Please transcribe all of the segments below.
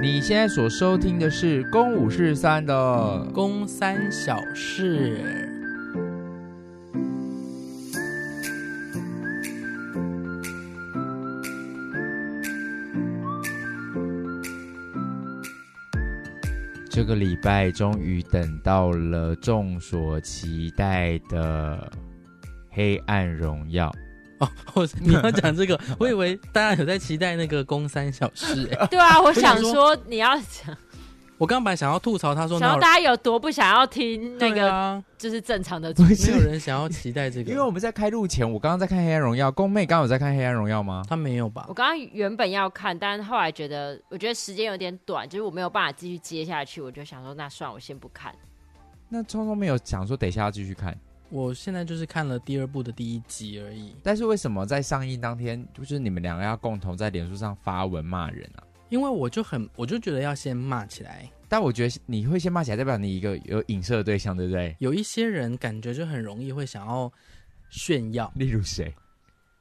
你现在所收听的是《公五是三》的公三小事。这个礼拜终于等到了众所期待的《黑暗荣耀》哦！我你要讲这个，我以为大家有在期待那个《公三小事》欸。对啊，我想说你要讲。我刚本来想要吐槽，他说：“然后大家有多不想要听那个，就是正常的，没有人想要期待这个。”因为我们在开录前，我刚刚在看《黑暗荣耀》，宫妹刚刚有在看《黑暗荣耀》吗？她没有吧？我刚刚原本要看，但是后来觉得，我觉得时间有点短，就是我没有办法继续接下去，我就想说，那算了，我先不看。那聪聪没有想说，等一下要继续看。我现在就是看了第二部的第一集而已。但是为什么在上映当天，就是你们两个要共同在脸书上发文骂人啊？因为我就很，我就觉得要先骂起来。但我觉得你会先骂起来，代表你一个有影射的对象，对不对？有一些人感觉就很容易会想要炫耀，例如谁？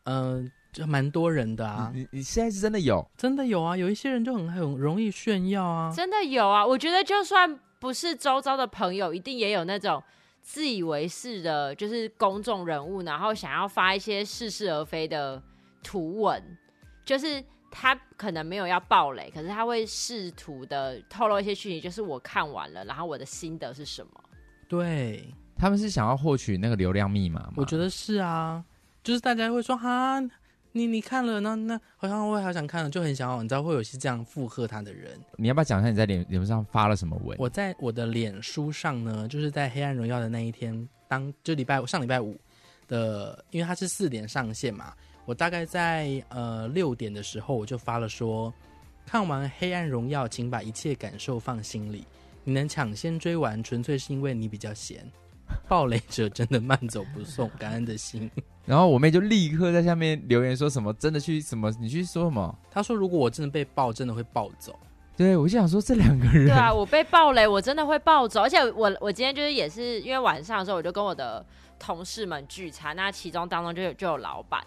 嗯、呃，就蛮多人的啊。你你现在是真的有？真的有啊！有一些人就很很容易炫耀啊。真的有啊！我觉得就算不是周遭的朋友，一定也有那种自以为是的，就是公众人物，然后想要发一些似是而非的图文，就是。他可能没有要暴雷，可是他会试图的透露一些讯息，就是我看完了，然后我的心得是什么？对，他们是想要获取那个流量密码吗？我觉得是啊，就是大家会说哈，你你看了，那那好像我也好想看了，就很想要，你知道会有些这样附和他的人。你要不要讲一下你在脸脸书上发了什么文？我在我的脸书上呢，就是在《黑暗荣耀》的那一天，当就礼拜五上礼拜五的，因为它是四点上线嘛。我大概在呃六点的时候，我就发了说，看完《黑暗荣耀》，请把一切感受放心里。你能抢先追完，纯粹是因为你比较闲。爆雷者真的慢走不送，感恩的心。然后我妹就立刻在下面留言说什么，真的去什么？你去说什么？她说如果我真的被爆，真的会暴走。对，我就想说这两个人。对啊，我被暴雷，我真的会暴走。而且我我今天就是也是因为晚上的时候，我就跟我的同事们聚餐，那其中当中就有就有老板。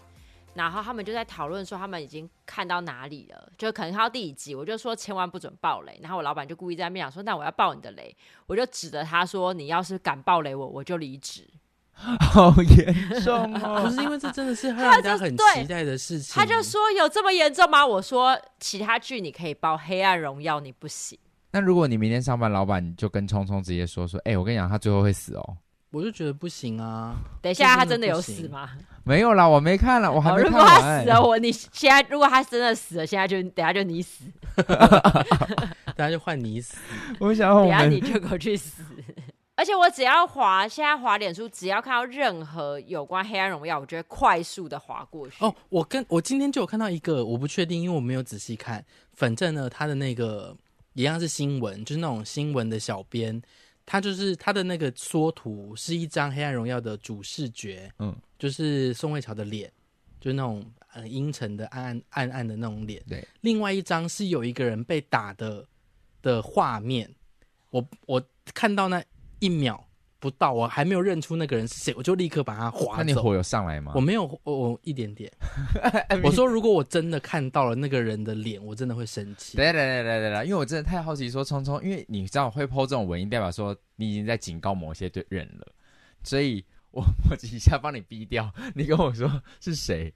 然后他们就在讨论说，他们已经看到哪里了，就可能看到第几集。我就说千万不准爆雷。然后我老板就故意在面讲说，那我要爆你的雷。我就指着他说，你要是敢爆雷我，我就离职。好严重哦！不是因为这真的是让人家很期待的事情。他就说有这么严重吗？我说其他剧你可以爆，《黑暗荣耀》你不行。那如果你明天上班，老板就跟聪聪直接说说，哎、我跟你讲，他最后会死哦。我就觉得不行啊！等一下，他真的有死吗？没有啦，我没看了，我还没看完。如果他死了，我你现在如果他真的死了，现在就等下就你死，等下就换你死。我想我，等下你就给我去死。而且我只要滑，现在滑脸书，只要看到任何有关黑暗荣耀，我就会快速的滑过去。哦，我跟我今天就有看到一个，我不确定，因为我没有仔细看。反正呢，他的那个一样是新闻，就是那种新闻的小编。他就是他的那个缩图是一张《黑暗荣耀》的主视觉，嗯，就是宋慧乔的脸，就是那种很阴沉的暗暗暗暗的那种脸。对，另外一张是有一个人被打的的画面，我我看到那一秒。不到，我还没有认出那个人是谁，我就立刻把他划走。那你火有上来吗？我没有，我我一点点。我说，如果我真的看到了那个人的脸，我真的会生气。来来来来来来，因为我真的太好奇，说聪聪，因为你知道会 po 这种文，代表说你已经在警告某些对人了，所以我我一下帮你逼掉。你跟我说是谁？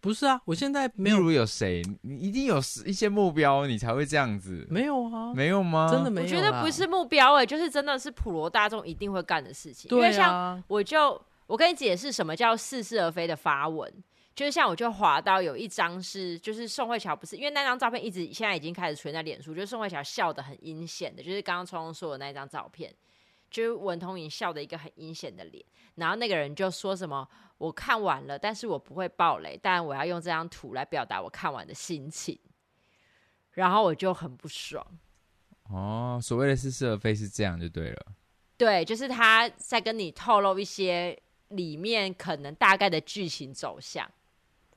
不是啊，我现在没有。例如有谁？你一定有一些目标，你才会这样子。没有啊，没有吗？真的没有。我觉得不是目标哎、欸，就是真的是普罗大众一定会干的事情。对啊。因为像我就我跟你解释什么叫似是而非的发文，就是像我就滑到有一张是，就是宋慧乔不是，因为那张照片一直现在已经开始出现在脸书，就是宋慧乔笑得很阴险的，就是刚刚聪聪说的那张照片。就是文通颖笑的一个很阴险的脸，然后那个人就说什么：“我看完了，但是我不会爆雷，但我要用这张图来表达我看完的心情。”然后我就很不爽。哦，所谓的似是而非是这样就对了。对，就是他在跟你透露一些里面可能大概的剧情走向。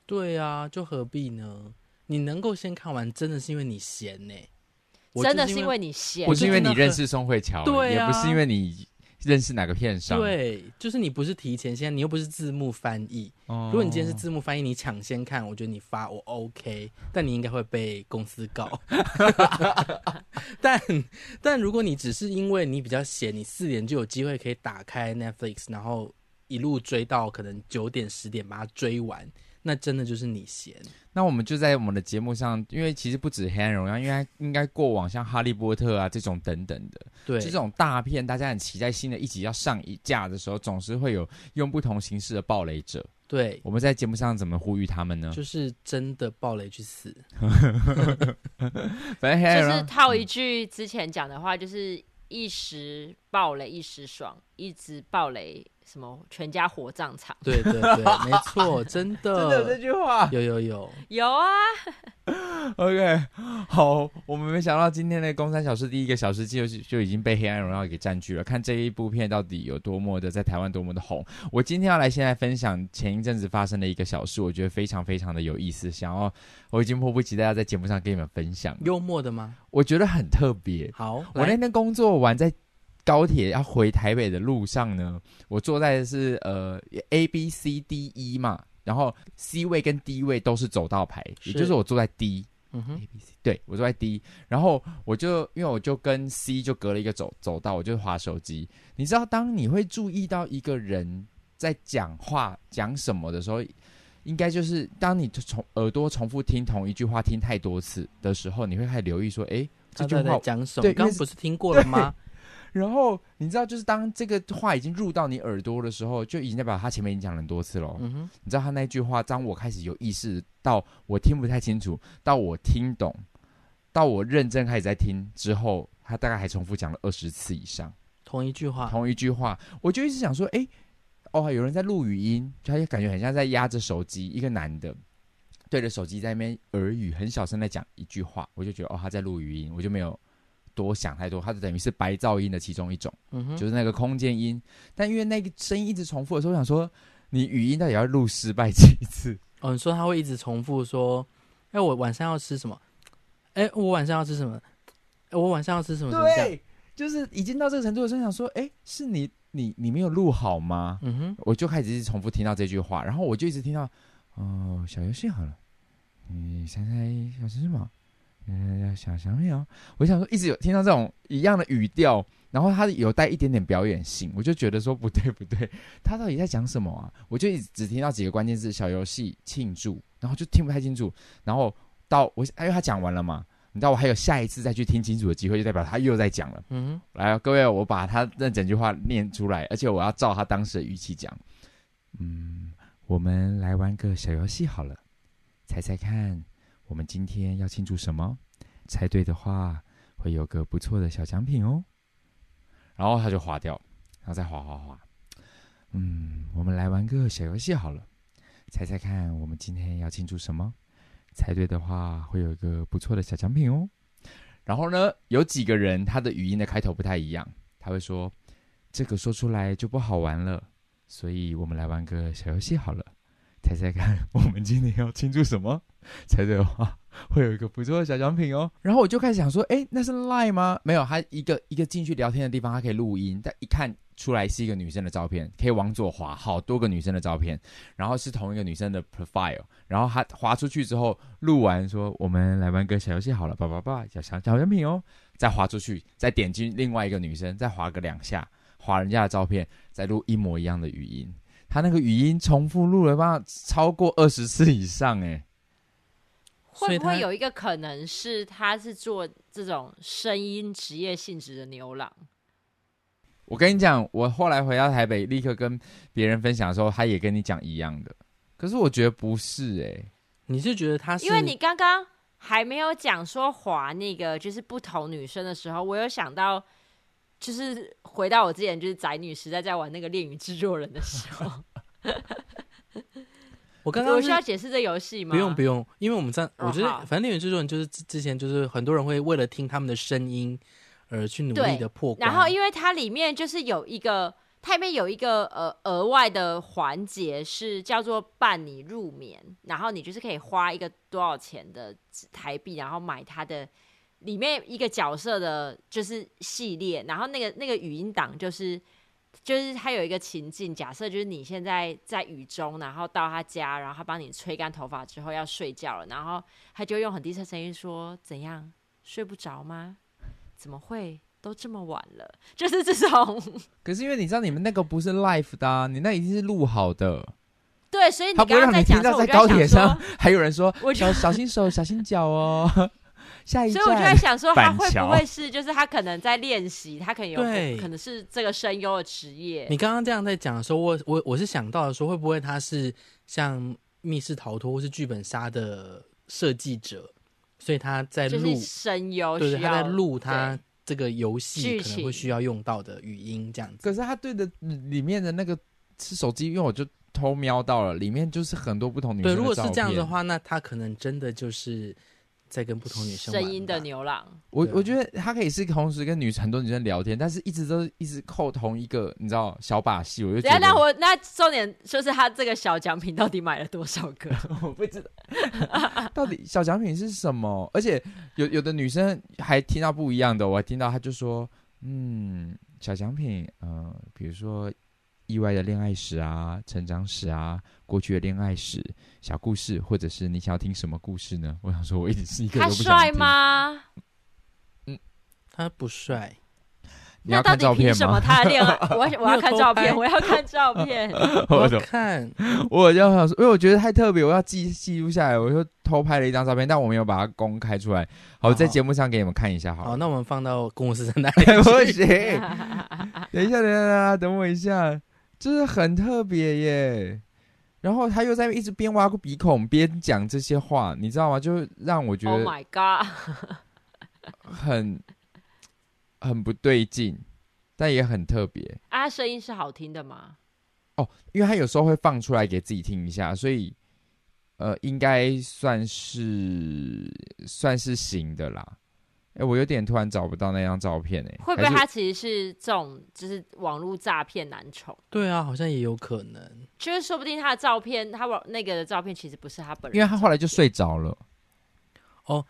对啊，就何必呢？你能够先看完，真的是因为你闲呢、欸。真的是因为你闲，不是因为你认识宋慧乔，对啊，也不是因为你认识哪个片商。对，就是你不是提前先，你又不是字幕翻译。哦，如果你今天是字幕翻译，你抢先看，我觉得你发我 OK，但你应该会被公司告。但但如果你只是因为你比较闲，你四点就有机会可以打开 Netflix，然后一路追到可能九点十点把它追完。那真的就是你闲。那我们就在我们的节目上，因为其实不止《黑暗荣耀》，因为应该过往像《哈利波特》啊这种等等的，对，这种大片，大家很期待新的一集要上一架的时候，总是会有用不同形式的暴雷者。对，我们在节目上怎么呼吁他们呢？就是真的暴雷去死。反正就是套一句之前讲的话，就是一时暴雷一时爽，一直暴雷。什么全家火葬场？对对对，没错，真的，真的这句话有有有有啊。OK，好，我们没想到今天的公三小时第一个小时就就已经被《黑暗荣耀》给占据了。看这一部片到底有多么的在台湾多么的红。我今天要来现在分享前一阵子发生的一个小事，我觉得非常非常的有意思，想要我已经迫不及待要在节目上跟你们分享。幽默的吗？我觉得很特别。好，我那天工作完在。高铁要回台北的路上呢，我坐在的是呃 A B C D E 嘛，然后 C 位跟 D 位都是走道牌，也就是我坐在 D，嗯哼，A B C，对，我坐在 D，然后我就因为我就跟 C 就隔了一个走走道，我就划手机。你知道，当你会注意到一个人在讲话讲什么的时候，应该就是当你重耳朵重复听同一句话听太多次的时候，你会开始留意说，哎，这句话讲什么？刚刚不是听过了吗？然后你知道，就是当这个话已经入到你耳朵的时候，就已经代表他前面已经讲了很多次了。嗯哼，你知道他那句话，当我开始有意识到我听不太清楚，到我听懂，到我认真开始在听之后，他大概还重复讲了二十次以上同一句话。同一句话，我就一直想说，哎，哦，有人在录语音，他就感觉很像在压着手机，一个男的对着手机在那边耳语，很小声在讲一句话，我就觉得哦，他在录语音，我就没有。多想太多，它就等于是白噪音的其中一种，嗯哼，就是那个空间音。但因为那个声音一直重复的时候，我想说，你语音到底要录失败几次？哦，你说他会一直重复说，哎，我晚上要吃什么？哎，我晚上要吃什么？哎，我晚上要吃什么？对，就是已经到这个程度的时候，想说，哎，是你，你，你没有录好吗？嗯哼，我就开始一直重复听到这句话，然后我就一直听到，哦，小游戏好了，你猜猜要吃什么？嗯，想想没有？我想说，一直有听到这种一样的语调，然后他有带一点点表演性，我就觉得说不对不对，他到底在讲什么啊？我就一直只听到几个关键字：小游戏、庆祝，然后就听不太清楚。然后到我，因为他讲完了嘛，你知道我还有下一次再去听清楚的机会，就代表他又在讲了。嗯，来，各位，我把他那整句话念出来，而且我要照他当时的语气讲。嗯，我们来玩个小游戏好了，猜猜看。我们今天要庆祝什么？猜对的话，会有个不错的小奖品哦。然后他就划掉，然后再划划划。嗯，我们来玩个小游戏好了，猜猜看，我们今天要庆祝什么？猜对的话，会有一个不错的小奖品哦。然后呢，有几个人他的语音的开头不太一样，他会说：“这个说出来就不好玩了，所以我们来玩个小游戏好了。”猜猜看，我们今天要庆祝什么？猜对的话，会有一个不错的小奖品哦。然后我就开始想说，哎，那是 lie 吗？没有，他一个一个进去聊天的地方，他可以录音，但一看出来是一个女生的照片，可以往左滑，好多个女生的照片，然后是同一个女生的 profile。然后他滑出去之后，录完说，我们来玩个小游戏好了，叭叭叭，小小小奖品哦。再滑出去，再点击另外一个女生，再滑个两下，滑人家的照片，再录一模一样的语音。他那个语音重复录了吧，超过二十次以上哎，会不会有一个可能是他是做这种声音职业性质的牛郎？我跟你讲，我后来回到台北，立刻跟别人分享的时候，他也跟你讲一样的。可是我觉得不是哎，你是觉得他是？因为你刚刚还没有讲说滑那个就是不同女生的时候，我有想到。就是回到我之前，就是宅女时代在玩那个恋与制作人的时候，我刚刚我需要解释这游戏吗？不用不用，因为我们在，我觉得反正恋与制作人就是之前就是很多人会为了听他们的声音而去努力的破关。然后因为它里面就是有一个，它里面有一个呃额外的环节是叫做伴你入眠，然后你就是可以花一个多少钱的台币，然后买它的。里面一个角色的就是系列，然后那个那个语音档就是就是他有一个情境，假设就是你现在在雨中，然后到他家，然后他帮你吹干头发之后要睡觉了，然后他就用很低声声音说：“怎样，睡不着吗？怎么会？都这么晚了。”就是这种。可是因为你知道你们那个不是 live 的啊，你那一定是录好的。对，所以你刚刚在讲说，在高铁上还有人说：“我小小心手，小心脚哦。”下一站，所以我就在想说，他会不会是，就是他可能在练习，他可能有可能是这个声优的职业。你刚刚这样在讲的时候，我我我是想到的说，会不会他是像密室逃脱或是剧本杀的设计者，所以他在录声优，对，他在录他这个游戏可能会需要用到的语音这样子。可是他对的里面的那个是手机，因为我就偷瞄到了，里面就是很多不同女生的。对，如果是这样的话，那他可能真的就是。在跟不同女生声音的牛郎，我我觉得他可以是同时跟女很多女生聊天，但是一直都一直扣同一个，你知道小把戏，我就觉得那我那重点就是他这个小奖品到底买了多少个？我不知道，到底小奖品是什么？而且有有的女生还听到不一样的，我还听到她就说，嗯，小奖品，嗯、呃，比如说。意外的恋爱史啊，成长史啊，过去的恋爱史、小故事，或者是你想要听什么故事呢？我想说，我一直是一个都不想听。他帅吗？嗯，他不帅。你要看照片么他的恋爱？我 我要看照片，我要看照片。我看，我就想说，因为我觉得太特别，我要记记录下来。我就偷拍了一张照片，但我没有把它公开出来。好，在节目上给你们看一下。好，好，那我们放到公司在哪里？不行。等一下，等一下，等我一下。就是很特别耶，然后他又在一直边挖鼻孔边讲这些话，你知道吗？就让我觉得，Oh my God，很很不对劲，但也很特别。啊，他声音是好听的吗？哦，因为他有时候会放出来给自己听一下，所以呃，应该算是算是行的啦。哎，我有点突然找不到那张照片哎，会不会他其实是这种就是网络诈骗男宠？对啊，好像也有可能，就是说不定他的照片，他网那个的照片其实不是他本人，因为他后来就睡着了。哦，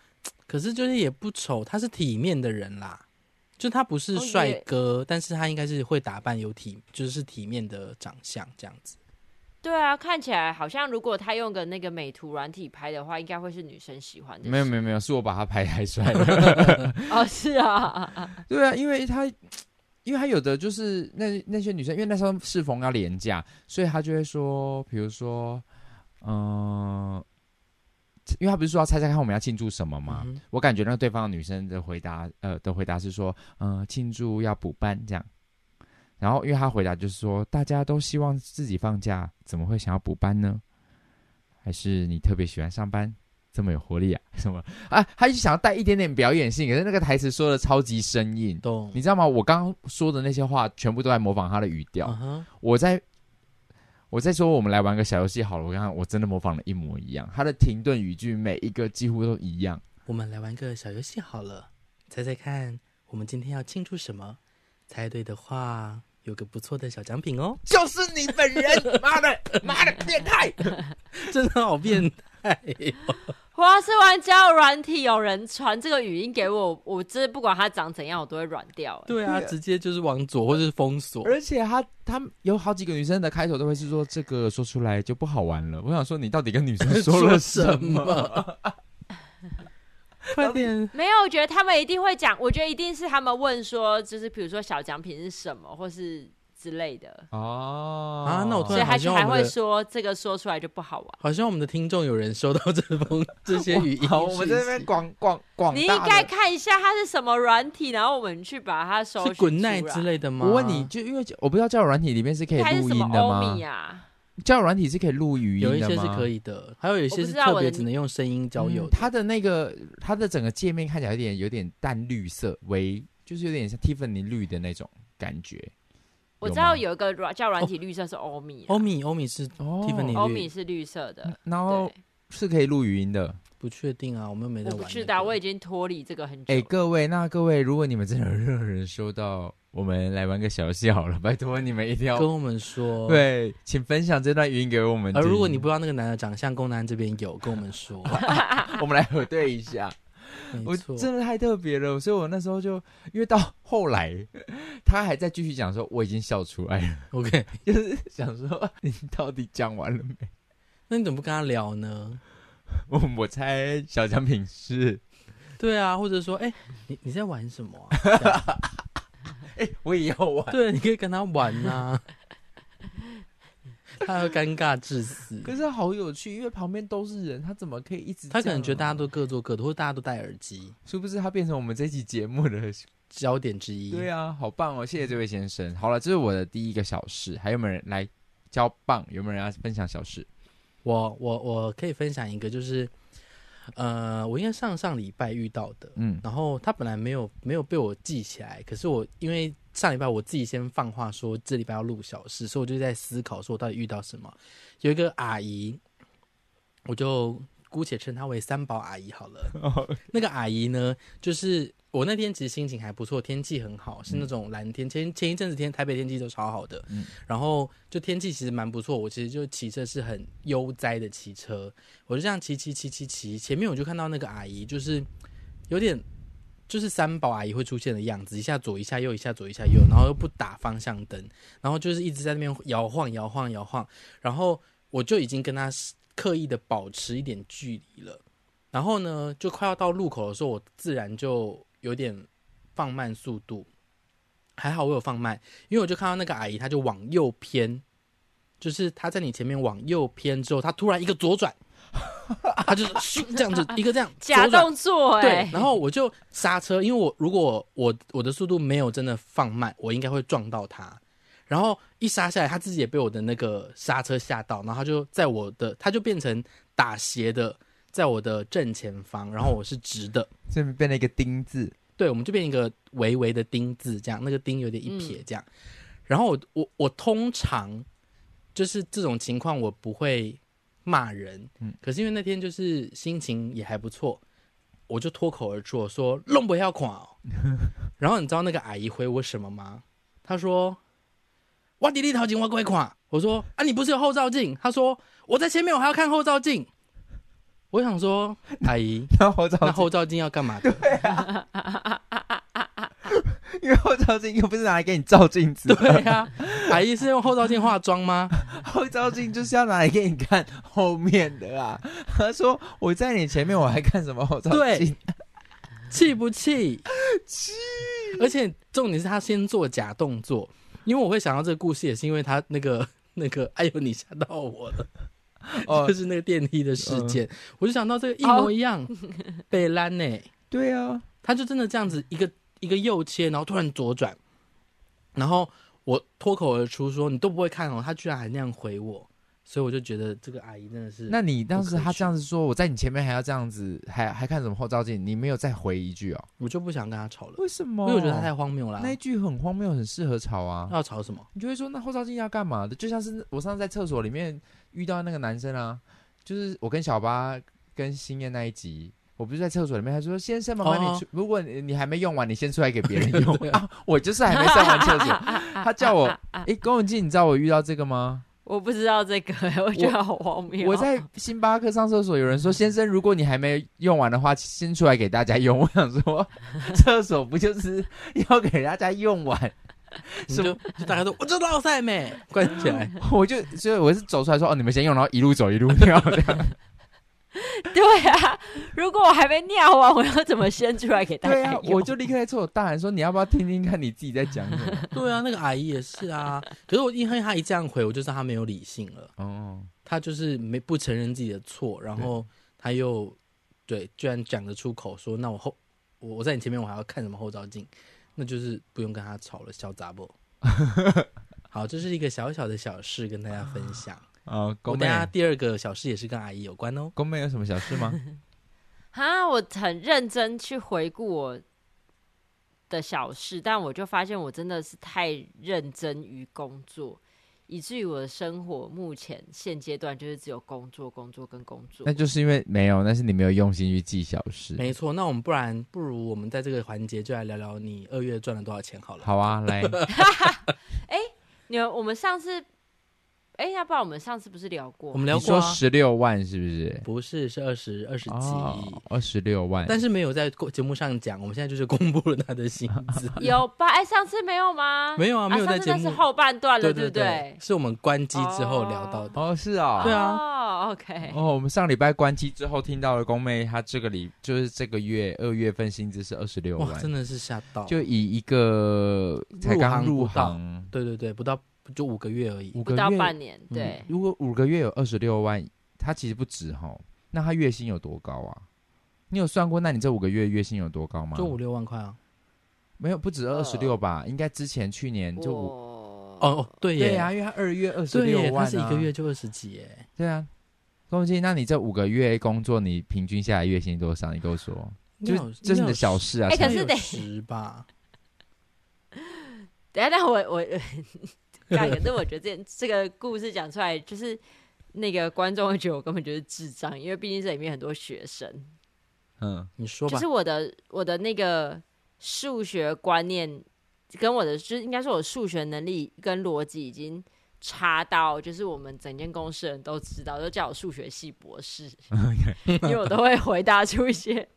可是就是也不丑，他是体面的人啦，就他不是帅哥，哦，但是他应该是会打扮，有体就是体面的长相这样子。对啊，看起来好像如果他用个那个美图软体拍的话，应该会是女生喜欢的。没有没有没有，是我把他拍太帅了。哦，是啊，对啊，因为他因为他有的就是那那些女生，因为那时候适逢要廉价，所以他就会说，比如说，嗯、呃，因为他不是说要猜猜看我们要庆祝什么吗？嗯、我感觉那个对方的女生的回答，呃，的回答是说，嗯、呃，庆祝要补班这样。然后，因为他回答就是说，大家都希望自己放假，怎么会想要补班呢？还是你特别喜欢上班，这么有活力啊？什么啊？他就想要带一点点表演性，可是那个台词说的超级生硬，懂你知道吗？我刚刚说的那些话，全部都在模仿他的语调。Uh-huh. 我在我在说，我们来玩个小游戏好了。我刚刚我真的模仿了一模一样，他的停顿语句每一个几乎都一样。我们来玩个小游戏好了，猜猜看，我们今天要庆祝什么？猜对的话，有个不错的小奖品哦！就是你本人，妈的，妈的，变态，真的好变态！我要是玩交友软体，有人传这个语音给我，我这不管他长怎样，我都会软掉。对啊，直接就是往左或者是封锁。而且他他有好几个女生的开头都会是说这个说出来就不好玩了。我想说，你到底跟女生说了 什么？快点！没有，我觉得他们一定会讲。我觉得一定是他们问说，就是比如说小奖品是什么，或是之类的哦啊。那我所以还还会说这个说出来就不好玩。好像我们的听众有人收到这封这些语音，好，我们在这边广广广。你应该看一下它是什么软体，然后我们去把它收。是 Good Night 之类的吗？我问你就因为我不知道交友软体里面是可以录音的吗？交友软体是可以录语音的吗？有一些是可以的，还有一些是特别只能用声音交友。它的那个，它的整个界面看起来有点有点淡绿色，微就是有点像 Tiffany 绿的那种感觉。我知道有一个软交友软体绿色是欧米，欧米欧米是 Tiffany 绿，欧米是绿色的，然后是可以录语音的。不确定啊，我们又没在玩。不知道，我已经脱离这个很久。哎，各位，那各位，如果你们真的有任何人收到。我们来玩个小游戏好了，拜托你们一定要跟我们说。对，请分享这段语音给我们。而如果你不知道那个男的长相，公男这边有，跟我们说，我们来核对一下。我真的太特别了，所以我那时候就因为到后来，他他还在继续讲说，我已经笑出来了。OK，就是想说你到底讲完了没？那你怎么不跟他聊呢？我我猜小奖品是，对啊，或者说，哎、欸，你你在玩什么、啊？哎、欸，我也要玩。对，你可以跟他玩呐、啊。他要尴尬致死。可是好有趣，因为旁边都是人，他怎么可以一直？他可能觉得大家都各做各的，或者大家都戴耳机，是不是？他变成我们这期节目的焦点之一。对啊，好棒哦！谢谢这位先生。好了，这是我的第一个小事，还有没有人来交棒？有没有人要分享小事？我我我可以分享一个，就是呃，我应该上上礼拜遇到的，嗯，然后他本来没有没有被我记起来，可是我因为。上礼拜我自己先放话说这礼拜要录小事，所以我就在思考说我到底遇到什么。有一个阿姨，我就姑且称她为三宝阿姨好了。Oh. 那个阿姨呢，就是我那天其实心情还不错，天气很好，是那种蓝天。前前一阵子天台北天气都超好的，嗯，然后就天气其实蛮不错。我其实就骑车是很悠哉的骑车，我就这样骑骑骑骑骑，前面我就看到那个阿姨，就是有点。就是三宝阿姨会出现的样子，一下左一下右，一下左一下右，然后又不打方向灯，然后就是一直在那边摇晃摇晃摇晃，然后我就已经跟她刻意的保持一点距离了，然后呢，就快要到路口的时候，我自然就有点放慢速度，还好我有放慢，因为我就看到那个阿姨，她就往右偏，就是她在你前面往右偏之后，她突然一个左转。她就是这样子一个这样 假动作，欸，对，然后我就刹车，因为我如果我我的速度没有真的放慢，我应该会撞到她。然后一刹下来，他自己也被我的那个刹车吓到，然后他就在我的，他就变成打斜的，在我的正前方，然后我是直的，这边变了一个丁字，对，我们就变一个微微的丁字，这样那个丁有点一撇这样。嗯、然后我我我通常就是这种情况，我不会。骂人，嗯，可是因为那天就是心情也还不错，我就脱口而出我说“弄不要垮哦 ”，然后你知道那个阿姨回我什么吗？她说：“我滴滴头镜我鬼垮。”我说：“啊，你不是有后照镜？”她说：“我在前面，我还要看后照镜。”我想说，阿姨，那后照那后照镜要干嘛的？对啊 因为后照镜又不是拿来给你照镜子。对呀、啊，阿姨是用后照镜化妆吗？后照镜就是要拿来给你看后面的啊。他说我在你前面，我还看什么后照镜？气不气？气！而且重点是他先做假动作，因为我会想到这个故事，也是因为他那个那个，哎呦，你吓到我了，哦，就是那个电梯的事件，嗯、我就想到这个一模一样，被拦呢？对啊，他就真的这样子一个。一个右切，然后突然左转，然后我脱口而出说：“你都不会看哦。”他居然还那样回我，所以我就觉得这个阿姨真的是……那你当时他这样子说，我在你前面还要这样子，还还看什么后照镜？你没有再回一句哦？我就不想跟他吵了。为什么？因为我觉得他太荒谬了。那一句很荒谬，很适合吵啊。要吵什么？你就会说那后照镜要干嘛的？就像是我上次在厕所里面遇到那个男生啊，就是我跟小八跟新燕那一集。我不是在厕所里面，他说：“先生，麻烦你出，如果你你还没用完，你先出来给别人 用啊。”我就是还没上完厕所，他叫我，哎，龚永进，你知道我遇到这个吗？我不知道这个，我觉得好荒谬。我在星巴克上厕所，有人说：“先生，如果你还没用完的话，先出来给大家用。”我想说，厕所不就是要给大家用完？是不？就大家都我知道赛美 关起来，我就所以我是走出来说：“哦，你们先用，然后一路走一路尿这样。” 对啊，如果我还没尿完，我要怎么先出来给大家？对啊，我就立刻在厕所大喊说：“你要不要听听看你自己在讲什么？” 对啊，那个阿姨也是啊。可是我因为他一这样回，我就知道她没有理性了。哦，他就是没不承认自己的错，然后她又对，居然讲得出口说：“那我后我我在你前面，我还要看什么后照镜？”那就是不用跟她吵了，小杂不？好，这是一个小小的小事，跟大家分享。哦，我等下第二个小事也是跟阿姨有关哦。宫妹有什么小事吗？哈，我很认真去回顾我的小事，但我就发现我真的是太认真于工作，以至于我的生活目前现阶段就是只有工作、工作跟工作。那就是因为没有，那是你没有用心去记小事。没错，那我们不然不如我们在这个环节就来聊聊你二月赚了多少钱好了。好啊，来。哎、欸，你们我们上次。哎，要不然我们上次不是聊过？我们聊过十六万是不是？不是，是二十二十几，二十六万。但是没有在节目上讲，我们现在就是公布了他的薪资。有吧？哎，上次没有吗？没有啊，没有在节目。是后半段了，对不对？是我们关机之后聊到的。哦，是啊，对啊。哦，OK。哦，我们上礼拜关机之后听到了宫妹，她这个礼就是这个月二月份薪资是二十六万，真的是吓到。就以一个才刚入行，对对对，不到。就五个月而已，五个月不到半年。对，如果五个月有二十六万，他其实不止哈。那他月薪有多高啊？你有算过？那你这五个月月薪有多高吗？就五六万块啊？没有，不止二十六吧？应该之前去年就五哦，对对呀，因为他二月二十六万，他是一个月就二十几哎。对啊，恭喜！那你这五个月工作，你平均下来月薪多少？你跟我说，就这是你的小事啊。哎，可是得十吧？等下，等下，我我。可是我觉得这这个故事讲出来，就是那个观众会觉得我根本就是智障，因为毕竟这里面很多学生。嗯，你说吧。就是我的我的那个数学观念跟我的，就是应该说我数学能力跟逻辑已经差到，就是我们整间公司人都知道，都叫我数学系博士。因为我都会回答出一些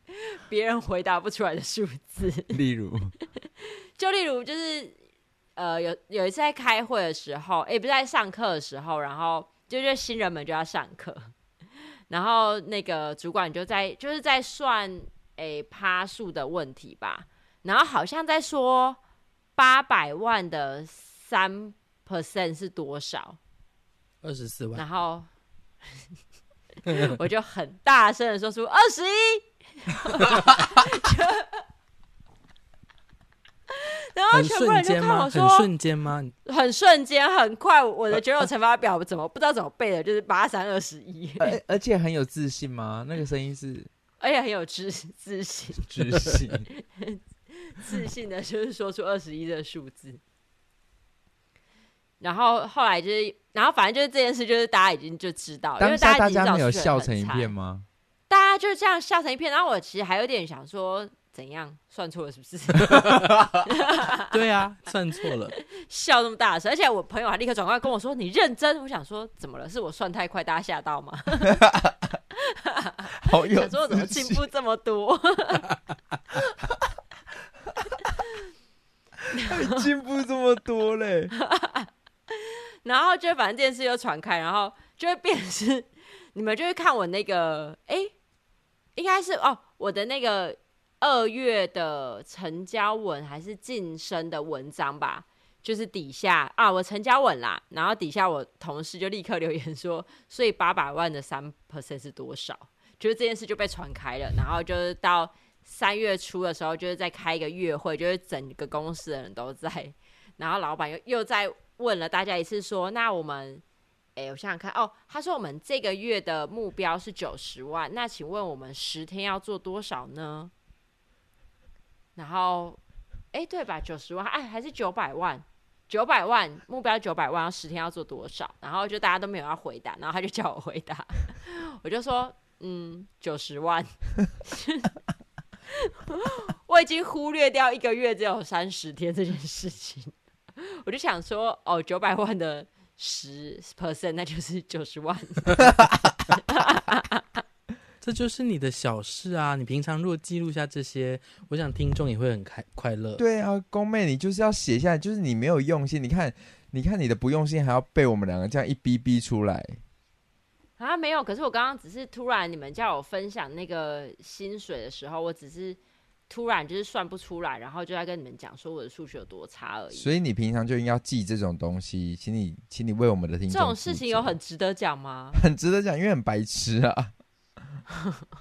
别人回答不出来的数字。例如，就例如就是。呃，有有一次在开会的时候，也、欸、不是在上课的时候，然后就是新人们就要上课，然后那个主管就在就是在算诶、欸、趴数的问题吧，然后好像在说八百万的三 percent 是多少？二十四万。然后 我就很大声的说出二十一。然后全部人就看我说：“很瞬间吗？很瞬间，很快。我的九九乘法表怎么不知道怎么背的？就是八三二十一。而而且很有自信吗？那个声音是，而且很有自自信，自信，自信的，就是说出二十一的数字。然后后来就是，然后反正就是这件事，就是大家已经就知道，因为大家大家没有笑成一片吗？大家就这样笑成一片。然后我其实还有点想说。”怎样算错了？是不是？对啊，算错了，笑那么大声，而且我朋友还立刻转过来跟我说：“你认真。”我想说，怎么了？是我算太快，大家吓到吗？好有，想说我怎么进步这么多？进步这么多嘞！然后就反正电视又传开，然后就会变成是你们就会看我那个，哎、欸，应该是哦，我的那个。二月的成交文还是晋升的文章吧，就是底下啊，我成交文啦，然后底下我同事就立刻留言说，所以八百万的三 percent 是多少？就是这件事就被传开了，然后就是到三月初的时候，就是在开一个月会，就是整个公司的人都在，然后老板又又再问了大家一次，说，那我们，哎，我想想看，哦，他说我们这个月的目标是九十万，那请问我们十天要做多少呢？然后，哎，对吧？九十万，哎，还是九百万？九百万目标九百万，要十天要做多少？然后就大家都没有要回答，然后他就叫我回答，我就说，嗯，九十万。我已经忽略掉一个月只有三十天这件事情，我就想说，哦，九百万的十 percent，那就是九十万。这就是你的小事啊！你平常如果记录下这些，我想听众也会很开快乐。对啊，宫妹，你就是要写下来，就是你没有用心。你看，你看你的不用心，还要被我们两个这样一逼逼出来啊？没有，可是我刚刚只是突然你们叫我分享那个薪水的时候，我只是突然就是算不出来，然后就在跟你们讲说我的数学有多差而已。所以你平常就应该要记这种东西，请你，请你为我们的听众。这种事情有很值得讲吗？很值得讲，因为很白痴啊。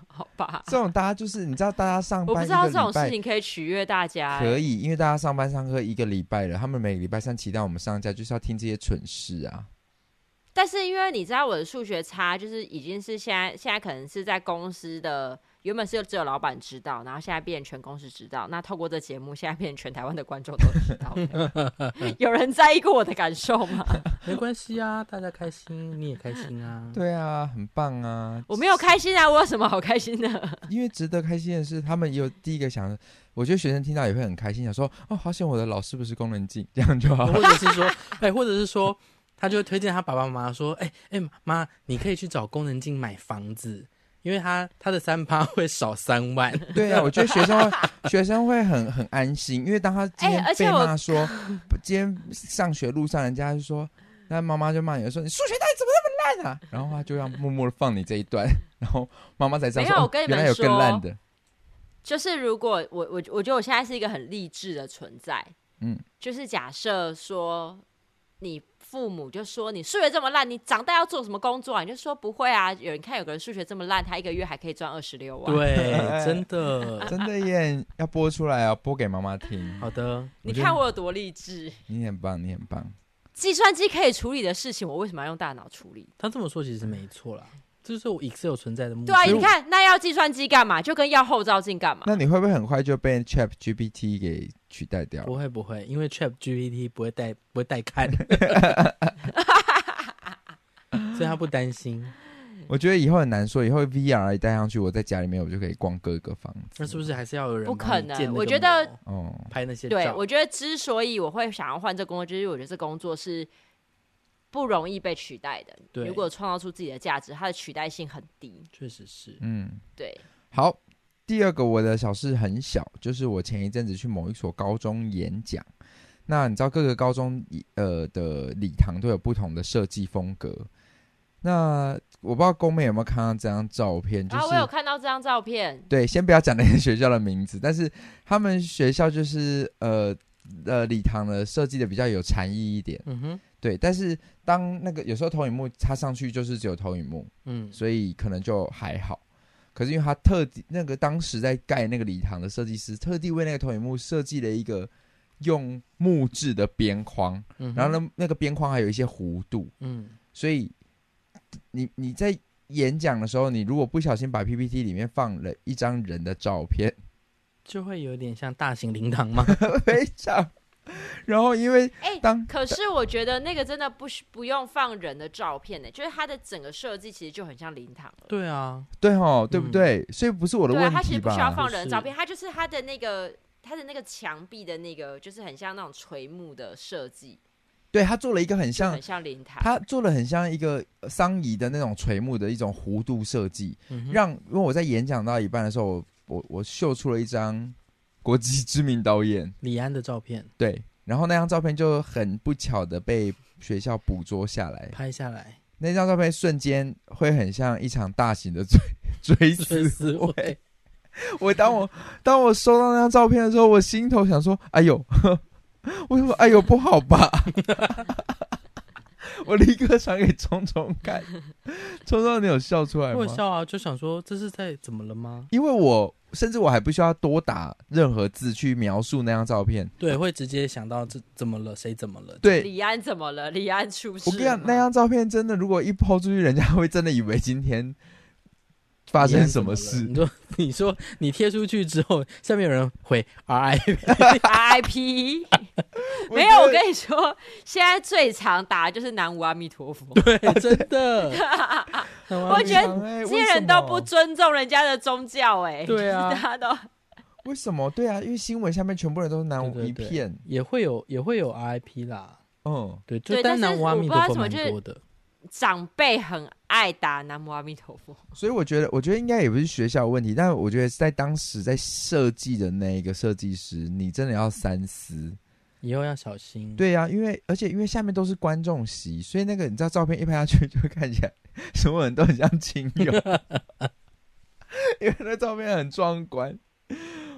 好吧，这种大家就是你知道，大家上班，我不知道这种事情可以取悦大家。可以，因为大家上班上课一个礼拜了，他们每个礼拜三期待我们上架，就是要听这些蠢事啊。但是因为你知道我的数学差，就是已经是现在现在可能是在公司的。原本是只有老板知道，然后现在变成全公司知道。那透过这节目，现在变成全台湾的观众都知道。有人在意过我的感受吗？没关系啊，大家开心，你也开心啊。对啊，很棒啊。我没有开心啊，我有什么好开心的？因为值得开心的是，他们有第一个想，我觉得学生听到也会很开心，想说哦，好险我的老师不是工人进，这样就好。或者是说，哎，或者是说。他就会推荐他爸爸妈妈说：“哎、欸、哎，妈、欸，你可以去找工人进买房子，因为他他的三趴会少三万。”对啊，我觉得学生会学生会很很安心，因为当他今天被骂说，欸、今天上学路上人家就说，那妈妈就骂你说：“你数学到底怎么那么烂啊？”然后他就要默默的放你这一段，然后妈妈才知道说：“原来有更烂的。”就是如果我我我觉得我现在是一个很励志的存在，嗯，就是假设说你。父母就说你数学这么烂，你长大要做什么工作啊？你就说不会啊。有人看有个人数学这么烂，他一个月还可以赚二十六万。对，真的真的耶！要播出来啊，播给妈妈听。好的，你看我有多励志。你很棒，你很棒。计算机可以处理的事情，我为什么要用大脑处理？他这么说其实没错啦。这是我 Excel 存在的目的。对啊，你看那要计算机干嘛？就跟要后照镜干嘛？那你会不会很快就被 Chat GPT 给取代掉？不会不会，因为 Chat GPT 不会带不会带看，所以他不担心。我觉得以后很难说，以后 VR 一戴上去，我在家里面我就可以逛各个房子。那是不是还是要有人？不可能，我觉得哦，拍那些。对，我觉得之所以我会想要换这工作，就是我觉得这工作是。不容易被取代的。对，如果创造出自己的价值，它的取代性很低。确实是，嗯，对。好，第二个我的小事很小，就是我前一阵子去某一所高中演讲。那你知道各个高中呃的礼堂都有不同的设计风格。那我不知道宫妹有没有看到这张照片？就是、啊，我有看到这张照片。对，先不要讲那些学校的名字，但是他们学校就是呃呃礼堂的设计的比较有禅意一点。嗯哼。对，但是当那个有时候投影幕插上去就是只有投影幕，嗯，所以可能就还好。可是因为他特地那个当时在盖那个礼堂的设计师特地为那个投影幕设计了一个用木质的边框，嗯，然后呢那个边框还有一些弧度，嗯，所以你你在演讲的时候，你如果不小心把 PPT 里面放了一张人的照片，就会有点像大型灵堂吗？非常。然后，因为哎，当可是我觉得那个真的不需不用放人的照片呢，就是它的整个设计其实就很像灵堂。对啊，对哦，对不对？嗯、所以不是我的问题吧？它其实不需要放人的照片，它就是它的那个它的那个墙壁的那个，就是很像那种垂木的设计。对，他做了一个很像很像灵堂，他做了很像一个桑仪的那种垂木的一种弧度设计，嗯、让因为我在演讲到一半的时候，我我，我秀出了一张。国际知名导演李安的照片，对，然后那张照片就很不巧的被学校捕捉下来，拍下来。那张照片瞬间会很像一场大型的追 追思会。我当我当我收到那张照片的时候，我心头想说：“哎呦，为什么？哎呦，不好吧？” 我立刻传给聪聪看，聪聪，你有笑出来吗？我笑啊，就想说这是在怎么了吗？因为我甚至我还不需要多打任何字去描述那张照片，对，会直接想到这怎么了，谁怎么了？对，李安怎么了？李安出事。我跟你讲，那张照片真的，如果一抛出去，人家会真的以为今天。发生什么事？你说，你说，你贴出去之后，下面有人回 RIP，RIP，没有。我跟你说，现在最常打的就是南无阿弥陀佛。对，真的。我觉得这些人都不尊重人家的宗教，哎，对啊，大家都为什么？对啊，因为新闻下面全部人都是南无一片，也会有也会有 RIP 啦。嗯，对，就但南无阿弥陀佛蛮多的。长辈很爱打南无阿弥陀佛，所以我觉得，我觉得应该也不是学校问题，但是我觉得在当时在设计的那一个设计师，你真的要三思，以后要小心。对呀、啊，因为而且因为下面都是观众席，所以那个你知道照片一拍下去，就会看起来 所有人都很像亲友，因为那照片很壮观。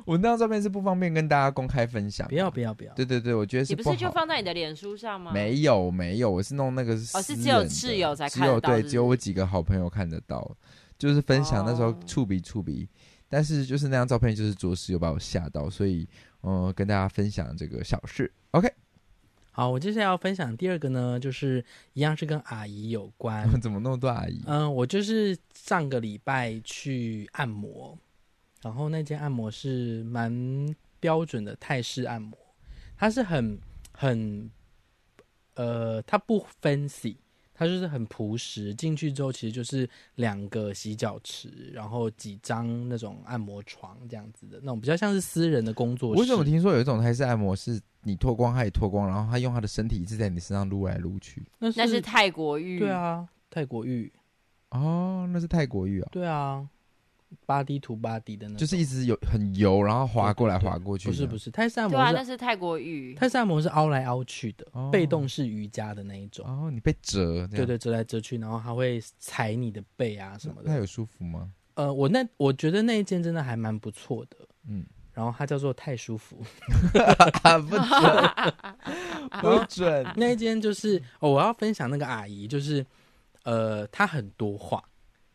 我那张照片是不方便跟大家公开分享。不要不要不要！对对对，我觉得是不。你不是就放在你的脸书上吗？没有没有，我是弄那个是哦，是只有室友才看得到。只有对，只有我几个好朋友看得到，就是分享那时候触鼻触鼻。但是就是那张照片，就是着实有把我吓到，所以嗯、呃，跟大家分享这个小事。OK，好，我接下来要分享第二个呢，就是一样是跟阿姨有关。怎么那么多阿姨？嗯，我就是上个礼拜去按摩。然后那间按摩是蛮标准的泰式按摩，它是很很，呃，它不 fancy，它就是很朴实。进去之后，其实就是两个洗脚池，然后几张那种按摩床这样子的那种，比较像是私人的工作室。我怎么听说有一种泰式按摩是你脱光，他也脱光，然后他用他的身体一直在你身上撸来撸去？那是那是泰国浴。对啊，泰国浴。哦，那是泰国浴啊。对啊。Body to body 的那种，就是一直有很油，然后滑过来滑过去。不是不是，泰式按摩对啊，那是泰国浴。泰式按摩是凹来凹去的，哦、被动式瑜伽的那一种。哦，你被折，对对，折来折去，然后还会踩你的背啊什么的。那有舒服吗？呃，我那我觉得那一件真的还蛮不错的。嗯，然后它叫做太舒服，不准，不准。那一间就是哦，我要分享那个阿姨，就是呃，她很多话。